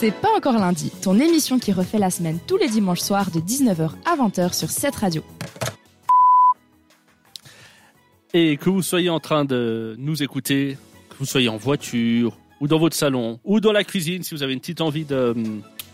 C'est pas encore lundi, ton émission qui refait la semaine tous les dimanches soirs de 19h à 20h sur cette radio. Et que vous soyez en train de nous écouter, que vous soyez en voiture, ou dans votre salon, ou dans la cuisine, si vous avez une petite envie de,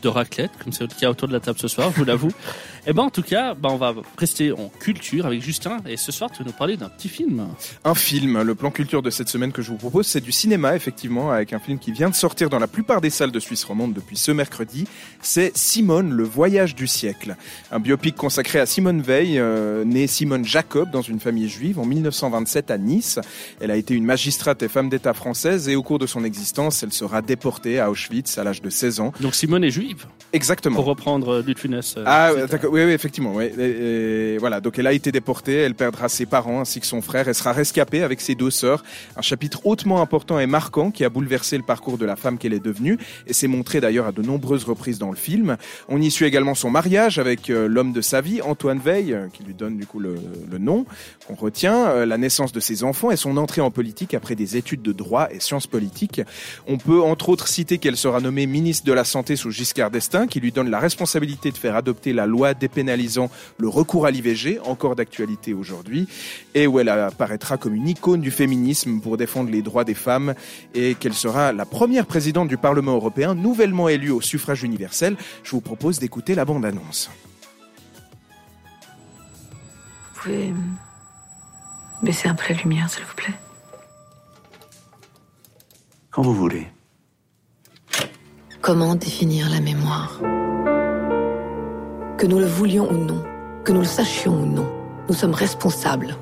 de raclette, comme c'est le cas autour de la table ce soir, je vous l'avoue. Et ben en tout cas, ben, on va rester en culture avec Justin. Et ce soir, tu vas nous parler d'un petit film. Un film. Le plan culture de cette semaine que je vous propose, c'est du cinéma, effectivement, avec un film qui vient de sortir dans la plupart des salles de Suisse romande depuis ce mercredi. C'est Simone, le voyage du siècle. Un biopic consacré à Simone Veil, euh, née Simone Jacob dans une famille juive en 1927 à Nice. Elle a été une magistrate et femme d'État française et au cours de son existence, elle sera déportée à Auschwitz à l'âge de 16 ans. Donc Simone est juive Exactement. Pour reprendre du Funès. euh, Ah, d'accord. Oui, oui, effectivement. Oui. Et- voilà. Donc, elle a été déportée. Elle perdra ses parents ainsi que son frère. Elle sera rescapée avec ses deux sœurs. Un chapitre hautement important et marquant qui a bouleversé le parcours de la femme qu'elle est devenue. Et c'est montré d'ailleurs à de nombreuses reprises dans le film. On y suit également son mariage avec euh, l'homme de sa vie, Antoine Veil, euh, qui lui donne du coup le, le nom qu'on retient, euh, la naissance de ses enfants et son entrée en politique après des études de droit et sciences politiques. On peut entre autres citer qu'elle sera nommée ministre de la Santé sous Giscard d'Estaing, qui lui donne la responsabilité de faire adopter la loi dépénalisant le recours à l'IVG, encore d'actualité aujourd'hui, et où elle apparaîtra comme une icône du féminisme pour défendre les droits des femmes, et qu'elle sera la première présidente du Parlement européen nouvellement élue au suffrage universel. Je vous propose d'écouter la bande-annonce. Vous pouvez baisser un peu la lumière, s'il vous plaît? Quand vous voulez. Comment définir la mémoire? Que nous le voulions ou non, que nous le sachions ou non, nous sommes responsables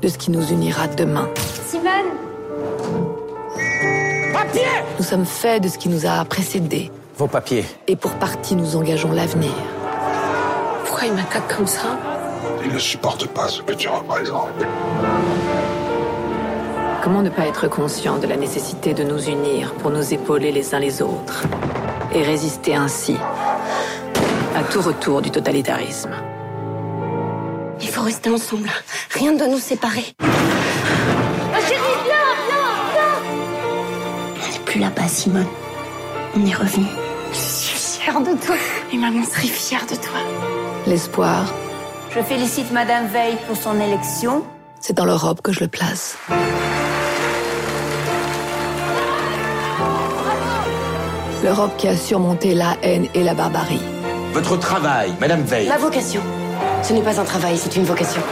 de ce qui nous unira demain. Simone Nous sommes faits de ce qui nous a précédés Vos papiers. et pour partie nous engageons l'avenir. Pourquoi il m'attaque comme ça? Il ne supporte pas ce que tu représentes. Comment ne pas être conscient de la nécessité de nous unir pour nous épauler les uns les autres et résister ainsi à tout retour du totalitarisme Il faut rester ensemble. Rien ne doit nous séparer. Ma chérie, viens, viens, viens On n'est plus là-bas, Simone. On est revenu. Je suis fière de toi. Et maman serait fière de toi. L'espoir, Je félicite Madame Veil pour son élection. c'est dans l'Europe que je le place. L'Europe qui a surmonté la haine et la barbarie. Votre travail, Madame Veil. Ma vocation. Ce n'est pas un travail, c'est une vocation.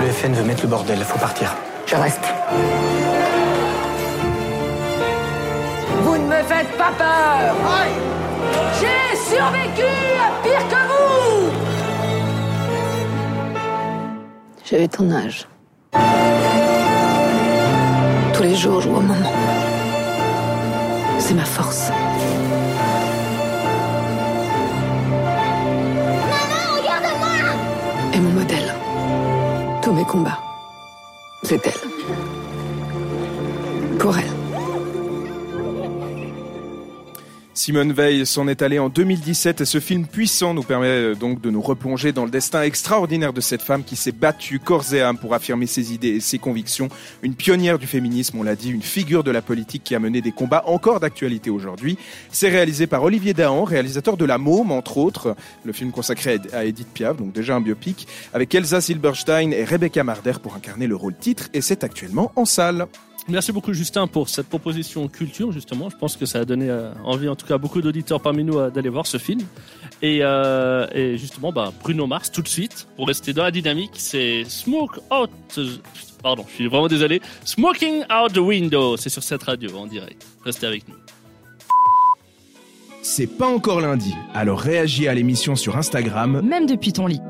Le FN veut mettre le bordel, faut partir. Je reste. Vous ne me faites pas peur. J'ai survécu à pire que vous. J'avais ton âge. Tous les jours, je vois maman. C'est ma force. Combats. C'est elle. Pour elle. Simone Veil s'en est allée en 2017 et ce film puissant nous permet euh, donc de nous replonger dans le destin extraordinaire de cette femme qui s'est battue corps et âme pour affirmer ses idées et ses convictions. Une pionnière du féminisme, on l'a dit, une figure de la politique qui a mené des combats encore d'actualité aujourd'hui. C'est réalisé par Olivier Dahan, réalisateur de La Môme, entre autres, le film consacré à Edith Piaf, donc déjà un biopic, avec Elsa Silberstein et Rebecca Marder pour incarner le rôle titre et c'est actuellement en salle. Merci beaucoup Justin pour cette proposition culture justement. Je pense que ça a donné euh, envie en tout cas à beaucoup d'auditeurs parmi nous euh, d'aller voir ce film. Et, euh, et justement bah, Bruno Mars tout de suite pour rester dans la dynamique, c'est Smoke Out. Pardon, je suis vraiment désolé. Smoking Out the Window, c'est sur cette radio en direct. Restez avec nous. C'est pas encore lundi, alors réagis à l'émission sur Instagram Même depuis ton lit.